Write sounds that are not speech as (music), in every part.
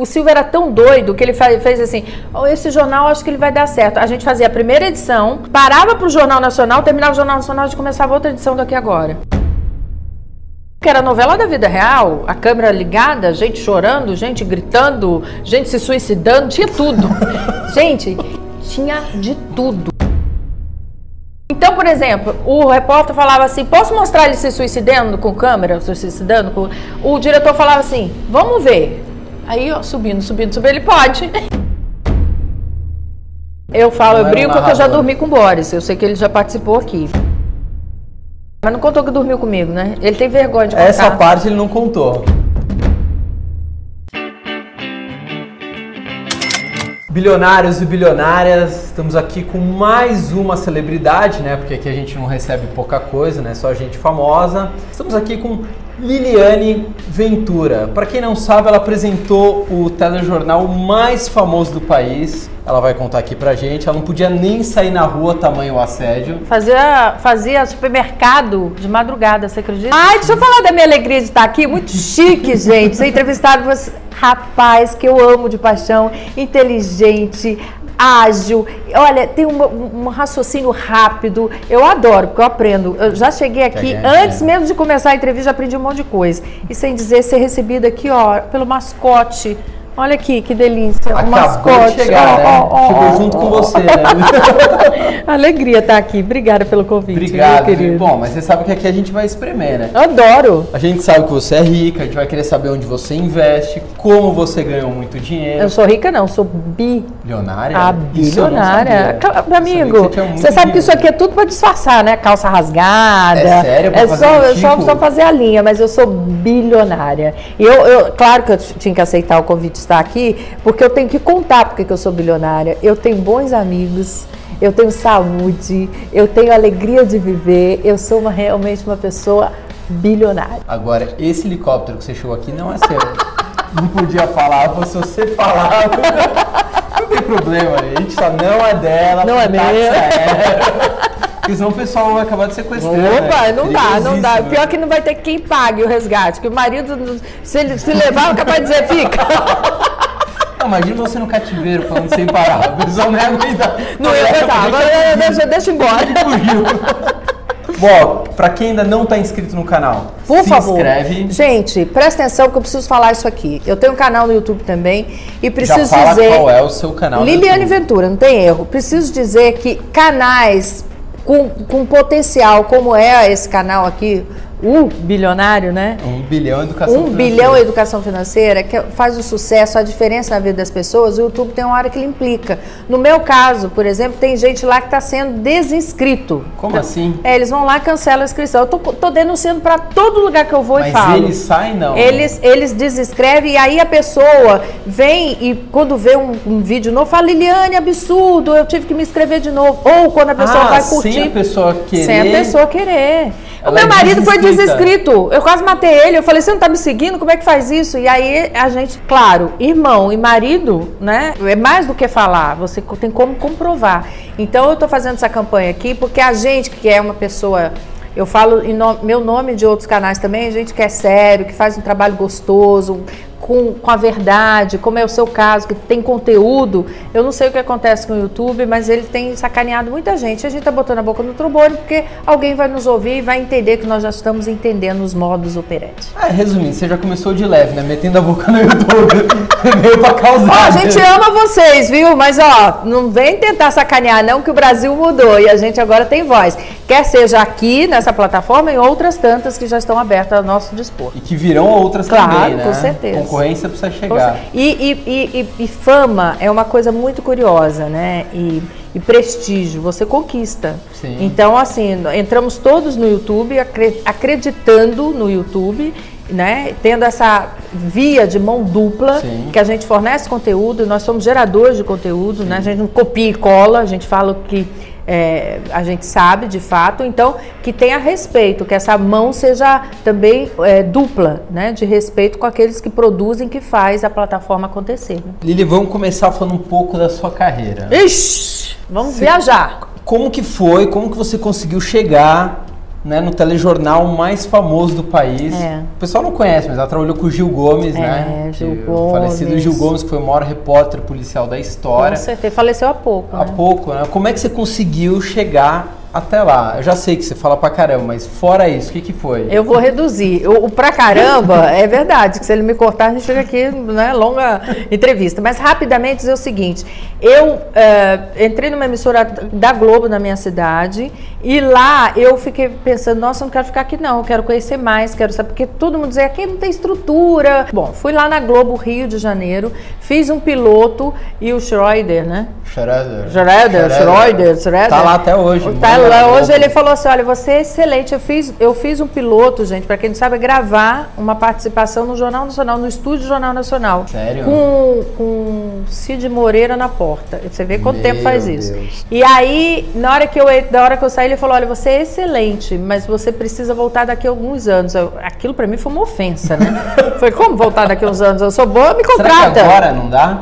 O Silvio era tão doido que ele fez assim: oh, esse jornal acho que ele vai dar certo. A gente fazia a primeira edição, parava para o Jornal Nacional, terminava o Jornal Nacional, a gente começava outra edição daqui agora. Que era novela da vida real, a câmera ligada, gente chorando, gente gritando, gente se suicidando, tinha tudo. (laughs) gente, tinha de tudo. Então, por exemplo, o repórter falava assim: posso mostrar ele se suicidando com câmera, se suicidando? Com... O diretor falava assim: vamos ver. Aí, ó, subindo, subindo, subindo, ele pode. Eu falo, eu brinco que eu já dormi com o Boris. Eu sei que ele já participou aqui. Mas não contou que dormiu comigo, né? Ele tem vergonha de contar. Essa parte ele não contou. Bilionários e bilionárias, estamos aqui com mais uma celebridade, né? Porque aqui a gente não recebe pouca coisa, né? Só gente famosa. Estamos aqui com Liliane Ventura. Para quem não sabe, ela apresentou o telejornal mais famoso do país. Ela vai contar aqui pra gente. Ela não podia nem sair na rua, tamanho assédio. Fazia, fazia supermercado de madrugada, você acredita? Ai, deixa eu falar da minha alegria de estar aqui. Muito chique, gente. Ser entrevistado você. Rapaz, que eu amo de paixão, inteligente, ágil, olha, tem um, um, raciocínio rápido. Eu adoro, porque eu aprendo. Eu já cheguei aqui, antes mesmo de começar a entrevista, já aprendi um monte de coisa. E sem dizer, ser recebida aqui, ó, pelo mascote Olha aqui, que delícia. Acabou mascote. De chegar, oh, né? oh, Chegou oh, junto com você, né? (laughs) Alegria estar aqui. Obrigada pelo convite. Obrigado, querido. Bom, mas você sabe que aqui a gente vai espremer, né? Adoro. A gente sabe que você é rica, a gente vai querer saber onde você investe, como você ganhou muito dinheiro. Eu sou rica não, sou bilionária. A bilionária. Meu amigo, você, você sabe que isso aqui é tudo para disfarçar, né? Calça rasgada. É sério? É só, um tipo? só, só fazer a linha, mas eu sou bilionária. E eu, eu, claro que eu tinha que aceitar o convite estar aqui, porque eu tenho que contar porque que eu sou bilionária. Eu tenho bons amigos, eu tenho saúde, eu tenho alegria de viver, eu sou uma, realmente uma pessoa bilionária. Agora, esse helicóptero que você chegou aqui não é seu. (laughs) não podia falar, se você falar. (laughs) não tem problema, a gente só não é dela. Não é meu. (laughs) Porque senão o pessoal vai acabar de sequestrar. Opa, né? não dá, não dá. Pior que não vai ter quem pague o resgate. Que o marido, se ele se levar, é capaz de dizer, fica. (laughs) Não, imagina você no cativeiro falando sem parar. A pessoa não ia aguentar. Não ia aguentar, agora deixa, deixa embora. (laughs) Bom, para quem ainda não está inscrito no canal, por se favor. inscreve. Gente, presta atenção que eu preciso falar isso aqui. Eu tenho um canal no YouTube também e preciso Já fala dizer. Qual é o seu canal? Liliane Ventura, não tem erro. Preciso dizer que canais com, com potencial, como é esse canal aqui, um bilionário, né? Um bilhão educação um financeira. bilhão educação financeira, que faz o sucesso, a diferença na vida das pessoas, o YouTube tem uma hora que ele implica. No meu caso, por exemplo, tem gente lá que está sendo desinscrito. Como assim? É, eles vão lá e cancelam a inscrição. Eu tô, tô denunciando para todo lugar que eu vou Mas e falo. Mas eles saem, não? Eles, eles desinscrevem e aí a pessoa vem e quando vê um, um vídeo novo, fala, Liliane, absurdo, eu tive que me inscrever de novo. Ou quando a pessoa ah, vai curtir. Sem a pessoa querer. Sem a pessoa querer. O meu é marido foi desinscrito. Eu quase matei ele. Eu falei, você não tá me seguindo? Como é que faz isso? E aí a gente, claro, irmão e marido, né? É mais do que falar. Você tem como comprovar. Então eu tô fazendo essa campanha aqui porque a gente que é uma pessoa eu falo em no, meu nome de outros canais também, gente que é sério, que faz um trabalho gostoso, com, com a verdade, como é o seu caso, que tem conteúdo. Eu não sei o que acontece com o YouTube, mas ele tem sacaneado muita gente. A gente está botando a boca no trombone porque alguém vai nos ouvir e vai entender que nós já estamos entendendo os modos operantes. É, resumindo, você já começou de leve, né? Metendo a boca no (laughs) YouTube. (laughs) Meio pra causar. Ó, a gente ama vocês, viu? Mas ó, não vem tentar sacanear, não, que o Brasil mudou e a gente agora tem voz. Quer seja aqui nessa plataforma e outras tantas que já estão abertas ao nosso dispor. E que virão outras claro, também, né? Com certeza concorrência precisa chegar. E, e, e, e, fama é uma coisa muito curiosa, né? E, e prestígio, você conquista. Sim. Então, assim, entramos todos no YouTube, acreditando no YouTube, né? Tendo essa via de mão dupla, Sim. que a gente fornece conteúdo, nós somos geradores de conteúdo, né? A gente não copia e cola, a gente fala o que é, a gente sabe de fato, então que tenha respeito, que essa mão seja também é, dupla, né, de respeito com aqueles que produzem, que faz a plataforma acontecer. Né? Lili, vamos começar falando um pouco da sua carreira. Ixi, vamos Sim. viajar. Como que foi, como que você conseguiu chegar né, no telejornal mais famoso do país. É. O pessoal não conhece, mas ela trabalhou com o Gil Gomes, É, né? Gil Que- Gomes. O falecido Gil Gomes, que foi o maior repórter policial da Com história. certeza. Faleceu há pouco, Há né? pouco, né? Como é que você conseguiu chegar até lá? Eu já sei que você fala pra caramba, mas fora isso, o que, que foi? Eu vou reduzir. O, o pra caramba (laughs) é verdade, que se ele me cortar, a gente fica aqui, né, longa entrevista. Mas rapidamente dizer o seguinte: eu eh, entrei numa emissora da Globo na minha cidade e lá eu fiquei pensando, nossa, não quero ficar aqui não, eu quero conhecer mais, quero saber, porque todo mundo dizia aqui não tem estrutura. Bom, fui lá na Globo Rio de Janeiro, fiz um piloto e o Schroeder, né? Schroeder. Schroeder, Schroeder, Schroeder. Tá lá até hoje. Tá lá, hoje ele falou assim: olha, você é excelente. Eu fiz, eu fiz um piloto, gente, para quem não sabe, é gravar uma participação no Jornal Nacional, no estúdio Jornal Nacional. Sério? Com, com Cid Moreira na porta. Você vê quanto Meu tempo faz isso. Deus. E aí, na hora que eu na hora que eu saí, ele falou: olha, você é excelente, mas você precisa voltar daqui a alguns anos. Eu- aquilo para mim foi uma ofensa, né? (laughs) foi como voltar daqui a uns anos? Eu sou boa, me Será contrata. que agora não dá?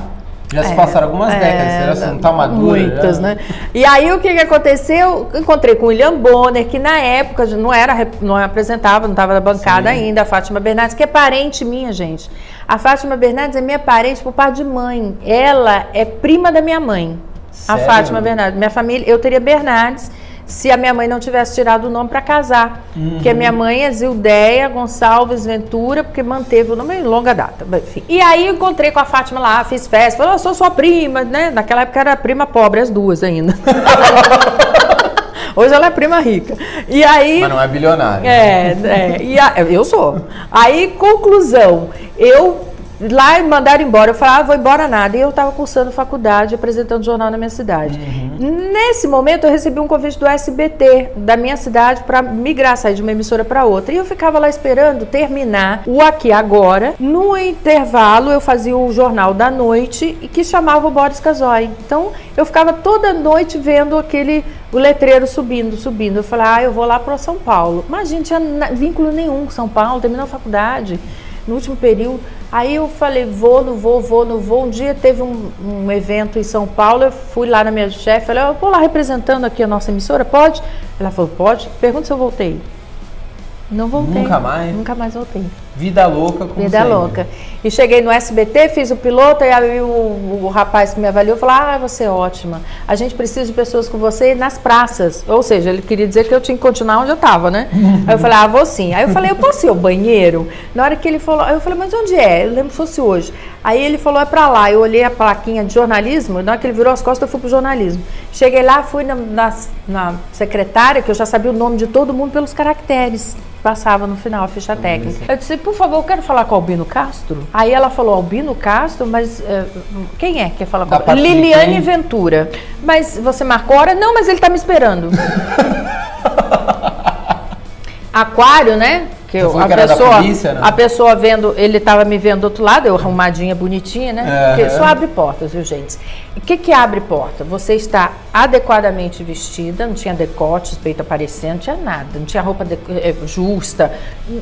Já se É, passaram algumas é, décadas, será você não tá madura? Muitas, já? né? E aí o que, que aconteceu? Eu encontrei com o William Bonner, que na época não era, não apresentava, não estava na bancada Sim. ainda, a Fátima Bernardes, que é parente minha, gente. A Fátima Bernardes é minha parente por parte de mãe. Ela é prima da minha mãe. Sério? A Fátima Bernardes. Minha família, eu teria Bernardes se a minha mãe não tivesse tirado o nome para casar. Porque a minha mãe é Zildeia Gonçalves Ventura, porque manteve o nome em longa data. Enfim. E aí eu encontrei com a Fátima lá, fiz festa, falei, eu sou sua prima, né? Naquela época era prima pobre, as duas ainda. (laughs) Hoje ela é prima rica. E aí. Mas não é bilionário. É, é. E a- eu sou. Aí, conclusão, eu lá me mandaram embora. Eu falei, ah, vou embora nada. E eu estava cursando faculdade, apresentando jornal na minha cidade. Nesse momento, eu recebi um convite do SBT da minha cidade para migrar, sair de uma emissora para outra. E eu ficava lá esperando terminar o Aqui Agora. No intervalo, eu fazia o jornal da noite e que chamava o Boris Casoy. Então, eu ficava toda noite vendo aquele o letreiro subindo, subindo. Eu falei, ah, eu vou lá para São Paulo. Mas, gente, tinha vínculo nenhum com São Paulo, terminou a faculdade no último período. Aí eu falei, vou, não vou, vou, não vou. Um dia teve um, um evento em São Paulo, eu fui lá na minha chefe, falei, eu vou lá representando aqui a nossa emissora, pode? Ela falou, pode. Pergunta se eu voltei. Não voltei. Nunca mais? Nunca mais voltei. Vida louca como Vida sempre. louca. E cheguei no SBT, fiz o piloto, e aí o, o rapaz que me avaliou falou: Ah, você é ótima. A gente precisa de pessoas com você nas praças. Ou seja, ele queria dizer que eu tinha que continuar onde eu estava, né? (laughs) aí eu falei: Ah, vou sim. Aí eu falei: Eu posso ir ao banheiro? Na hora que ele falou, aí eu falei: Mas onde é? Eu lembro que fosse hoje. Aí ele falou: É pra lá. Eu olhei a plaquinha de jornalismo, na hora que ele virou as costas, eu fui pro jornalismo. Cheguei lá, fui na, na, na secretária, que eu já sabia o nome de todo mundo pelos caracteres passava no final a ficha técnica. Eu disse, por favor, eu quero falar com o Albino Castro. Aí ela falou, Albino Castro, mas eh, quem é que quer falar com Da o parte de Liliane quem? Ventura. Mas você marcou a hora? Não, mas ele está me esperando. (laughs) Aquário, né? Que eu- a, que pessoa, polícia, né? a pessoa vendo, ele estava me vendo do outro lado, eu arrumadinha, bonitinha, né? Porque só abre portas, viu, gente? O que que abre porta? Você está adequadamente vestida, não tinha decote, peito aparecendo, não tinha nada, não tinha roupa de- eh, justa,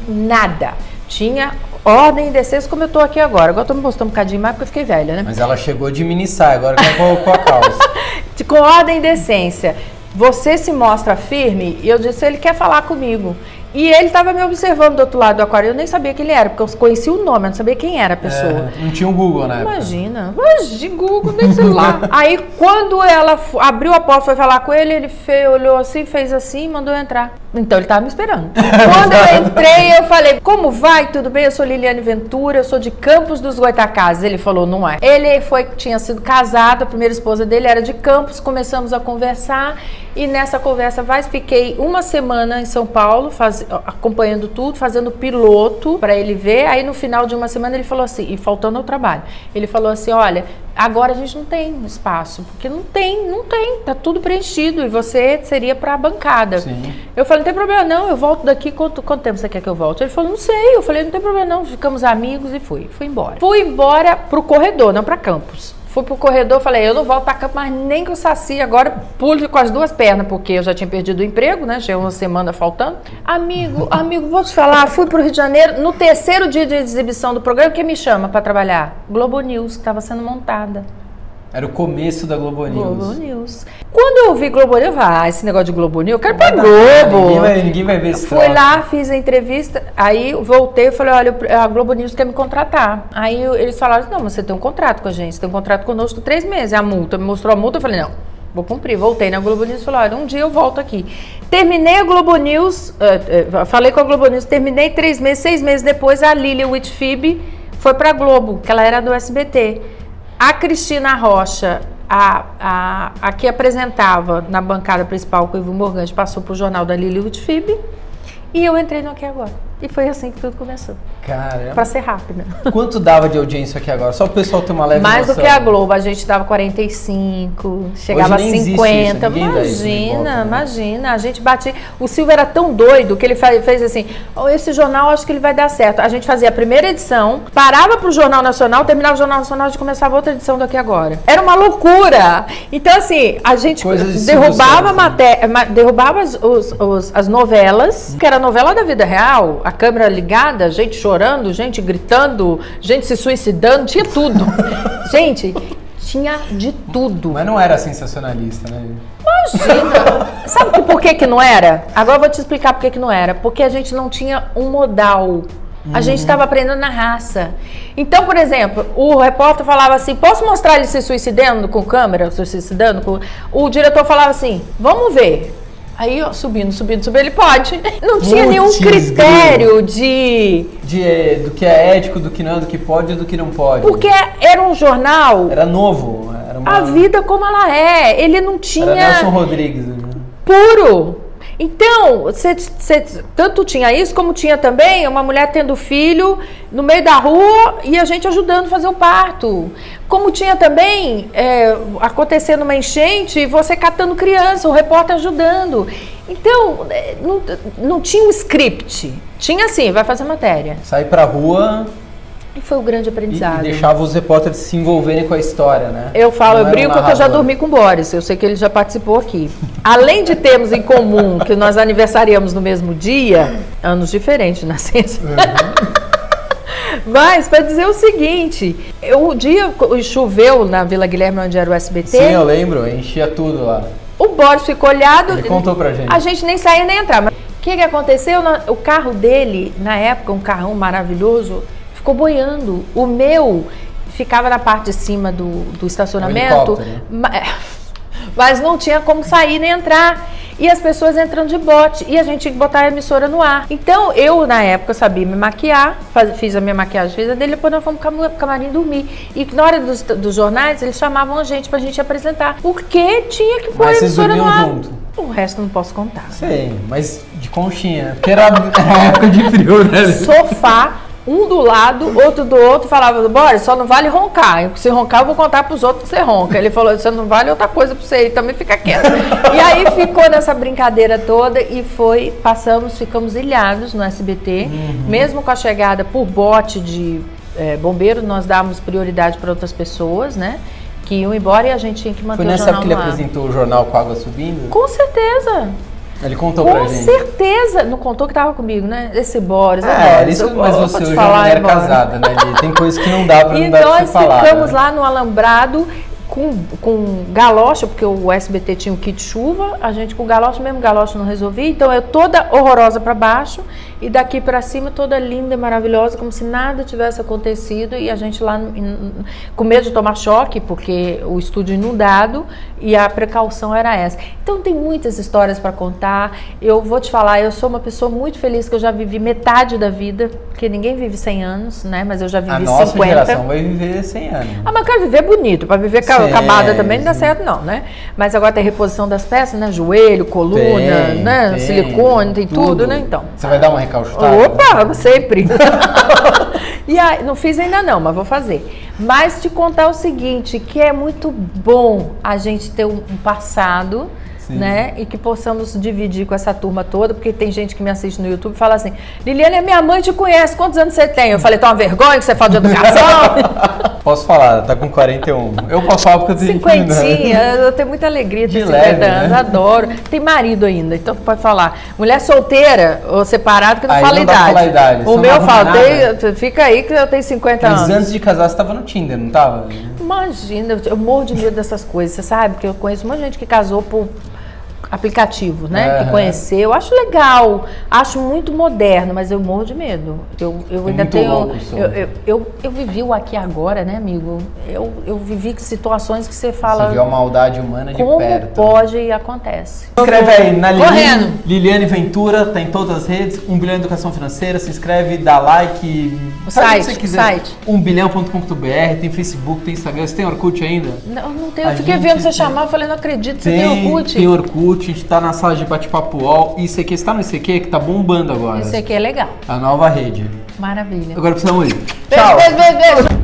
nada. Tinha ordem e decência como eu tô aqui agora. Agora eu tô me postando um bocadinho mais porque eu fiquei velha, né? Mas ela chegou de mini saia, agora colocou a calça. (laughs) Com ordem e decência. Você se mostra firme e eu disse, ele quer falar comigo. E ele estava me observando do outro lado do aquário. Eu nem sabia quem ele era, porque eu conhecia o nome, eu não sabia quem era a pessoa. É, não tinha um Google época. Imagina, imagina, Google, nem celular. (laughs) Aí, quando ela abriu a porta, foi falar com ele, ele fe- olhou assim, fez assim e mandou entrar. Então, ele estava me esperando. (laughs) quando eu entrei, eu falei, como vai? Tudo bem? Eu sou Liliane Ventura, eu sou de Campos dos Goitacazes. Ele falou, não é. Ele foi, tinha sido casado, a primeira esposa dele era de Campos, começamos a conversar e nessa conversa vai, fiquei uma semana em São Paulo, faz- acompanhando tudo, fazendo piloto para ele ver. Aí no final de uma semana ele falou assim, e faltando ao trabalho, ele falou assim: olha, agora a gente não tem espaço, porque não tem, não tem, tá tudo preenchido e você seria para a bancada. Sim. Eu falei, tem problema não, eu volto daqui, quanto, quanto tempo você quer que eu volte? Ele falou, não sei. Eu falei, não tem problema não, ficamos amigos e fui. Fui embora. Fui embora pro corredor, não para campus. Fui pro corredor, falei, eu não volto pra campo, mas nem que o Saci agora pule com as duas pernas, porque eu já tinha perdido o emprego, né? Tinha uma semana faltando. Amigo, amigo, vou te falar, fui pro Rio de Janeiro no terceiro dia de exibição do programa, quem me chama para trabalhar? Globo News, que estava sendo montada. Era o começo da Globo News. Globo News. Quando eu vi Globo News, eu falei, ah, esse negócio de Globo News, eu quero pra Globo. Ninguém vai, ninguém vai ver esse Fui troço. lá, fiz a entrevista, aí voltei e falei, olha, a Globo News quer me contratar. Aí eles falaram, não, você tem um contrato com a gente, você tem um contrato conosco três meses, a multa, me mostrou a multa, eu falei, não, vou cumprir. Voltei na Globo News e falei, olha, um dia eu volto aqui. Terminei a Globo News, eh, eh, falei com a Globo News, terminei três meses, seis meses depois, a Lilian Whitfib foi pra Globo, que ela era do SBT. A Cristina Rocha, a, a, a que apresentava na bancada principal com o Ivo Morgante, passou pro jornal da Lili Whitfib e eu entrei no Aqui Agora. E foi assim que tudo começou. Caramba. Pra ser rápida. Quanto dava de audiência aqui agora? Só o pessoal ter uma leve Mais do noção. que a Globo, a gente dava 45, chegava a existe 50. isso, imagina, né? imagina. A gente batia. O Silvio era tão doido que ele fez assim: "Oh, esse jornal acho que ele vai dar certo. A gente fazia a primeira edição, parava pro Jornal Nacional, terminava o Jornal Nacional, gente começava outra edição daqui agora. Era uma loucura. Então, assim, a gente Coisas derrubava a matéria, ma- derrubava as, os- os- as novelas, que era novela da vida real, a câmera ligada, gente chorando, gente gritando, gente se suicidando, tinha tudo. (laughs) gente, tinha de tudo. Mas não era sensacionalista, né? Imagina! Sabe que- por que, que não era? Agora eu vou te explicar por que, que não era. Porque a gente não tinha um modal. A gente estava aprendendo na raça. Então, por exemplo, o repórter falava assim: posso mostrar ele se suicidando com câmera? Se suicidando? Com... O diretor falava assim: vamos ver. Aí, ó, subindo, subindo, subindo, ele pode. (laughs) Não tinha nenhum Putz, critério de. De, eh, do que é ético, do que não, do que pode e do que não pode. Porque era um jornal, Era novo. Era uma... a vida como ela é. Ele não tinha. Era Nelson Rodrigues. né? puro. Então, tanto tinha isso, como tinha também uma mulher tendo filho no meio da rua e a gente ajudando a fazer o parto. Como tinha também é, acontecendo uma enchente e você catando criança, o repórter ajudando. Então, é, não, não tinha um script. Tinha assim, vai fazer matéria. Sair pra rua E foi o grande e, e aprendizado. deixava os repórteres se envolverem com a história, né? Eu falo, Não eu brinco um porque eu já dormi com o Boris. Eu sei que ele já participou aqui. Além de termos em comum que nós aniversariamos no mesmo dia, anos diferentes (laughs) nascença. Mas, para dizer o seguinte, eu- o dia que choveu na Vila Guilherme, onde era o SBT, Sim, eu lembro, enchia tudo lá. o Boris ficou olhado. Ele contou pra gente. A gente nem saía nem entrava. Mas O que, que aconteceu? O carro dele, na época, um carrão maravilhoso, ficou boiando. O meu ficava na parte de cima do, do estacionamento, né? ma- mas não tinha como sair nem entrar. E as pessoas entrando de bote. E a gente tinha que botar a emissora no ar. Então, eu, na época, sabia me maquiar, faz- fiz a minha maquiagem, fiz a dele, depois nós fomos pro camarim dormir. E na hora dos, dos jornais, eles chamavam a gente pra gente apresentar. Porque tinha que pôr Mas a emissora no ar. junto? O resto não posso contar. Sei, mas de conchinha. Porque era, (laughs) era época de frio, né? Sofá, um do lado, outro do outro, falava, bora, só não vale roncar. Se roncar, eu vou contar pros outros que você ronca. Ele falou, você não vale outra coisa pra você, ele também fica quieto. (laughs) e aí ficou nessa brincadeira toda e foi, passamos, ficamos ilhados no SBT, mesmo com a chegada por bote de eh, bombeiro, nós dávamos prioridade para outras pessoas, né? Que iam embora e a gente tinha que manter Foi o nessa jornal época que ele apresentou o jornal com água subindo? Com certeza. Ele contou pra Com gente. certeza. Não contou que tava comigo, né? Esse Boris. é É, Boris. isso, Eu- mas eu você hoje é falar, uma mulher Boris. casada, né? Tem coisas que não dá pra E não dar pra nós você falar. ficamos né? lá no alambrado com, com galocha, porque o SBT tinha o kit chuva, a gente com galocha, mesmo galocha não resolvia, então eu toda horrorosa para baixo e daqui para cima toda linda e maravilhosa, como se nada tivesse acontecido e a gente lá com medo de tomar choque, porque o estúdio inundado e a precaução era essa. Então tem muitas histórias para contar. Eu vou te falar, eu sou uma pessoa muito feliz que eu já vivi metade da vida, porque ninguém vive 100 anos, né? Mas eu já vivi A nossa 50. geração vai viver 100 anos. Ah, mas eu quero viver bonito. Para viver ca- Sim, acabada também não dá certo, não, né? Mas agora tem reposição das peças, né? Joelho, coluna, Tem, né? tem, Silicone, tem tudo, né? Então. Você vai dar uma recalchutada? Opa, sempre. (laughs) e aí, não fiz ainda não, mas vou fazer. Mas te contar o seguinte, que é muito bom a gente ter um passado, Sim. né? E que possamos dividir com essa turma toda, porque tem gente que me assiste no YouTube e fala assim, Liliane, minha mãe te conhece, quantos anos você tem? Eu falei, tá uma vergonha que você fala de educação? (laughs) Posso falar, tá com 41. Eu posso falar porque eu tenho né? Cinquentinha, eu tenho muita alegria de ter De 50 leve, anos, né? adoro. Tem marido ainda, então pode falar. Mulher solteira ou separada que não Aí fala não idade. falar idade, O meu tem- fica aí que eu tenho 50 Mas anos. antes de casar você tava no Tinder, não tava? Imagina, eu morro de medo dessas coisas, você sabe? Que eu conheço muita gente que casou por aplicativo, né? Que conhecer. Eu acho legal, acho muito moderno, mas eu morro de medo. Eu, eu É ainda muito tenho. louco eu, eu, eu, eu vivi o aqui e agora, né, amigo? Eu, eu vivi situações que você fala. Você viu a maldade humana de como perto. pode e acontece. Inscreve aí na Liliane, Correndo. Liliane Ventura, tá em todas as redes, 1 bilhão educação financeira, se inscreve, dá like, O site, o que você quiser. site. 1bilhão.com.br, tem Facebook, tem Instagram, você tem Orkut ainda? Não, não tem, A eu fiquei vendo você tem- chamar, eu falei, não acredito, você tem Orkut? Tem Orkut, a gente tá na sala de bate-papo UOL, e ICQ, você tá no ICQ que tá bombando agora. Esse aqui é legal. A nova rede. Maravilha. Agora precisamos ir. Beijo, Tchau. beijo, beijo, beijo.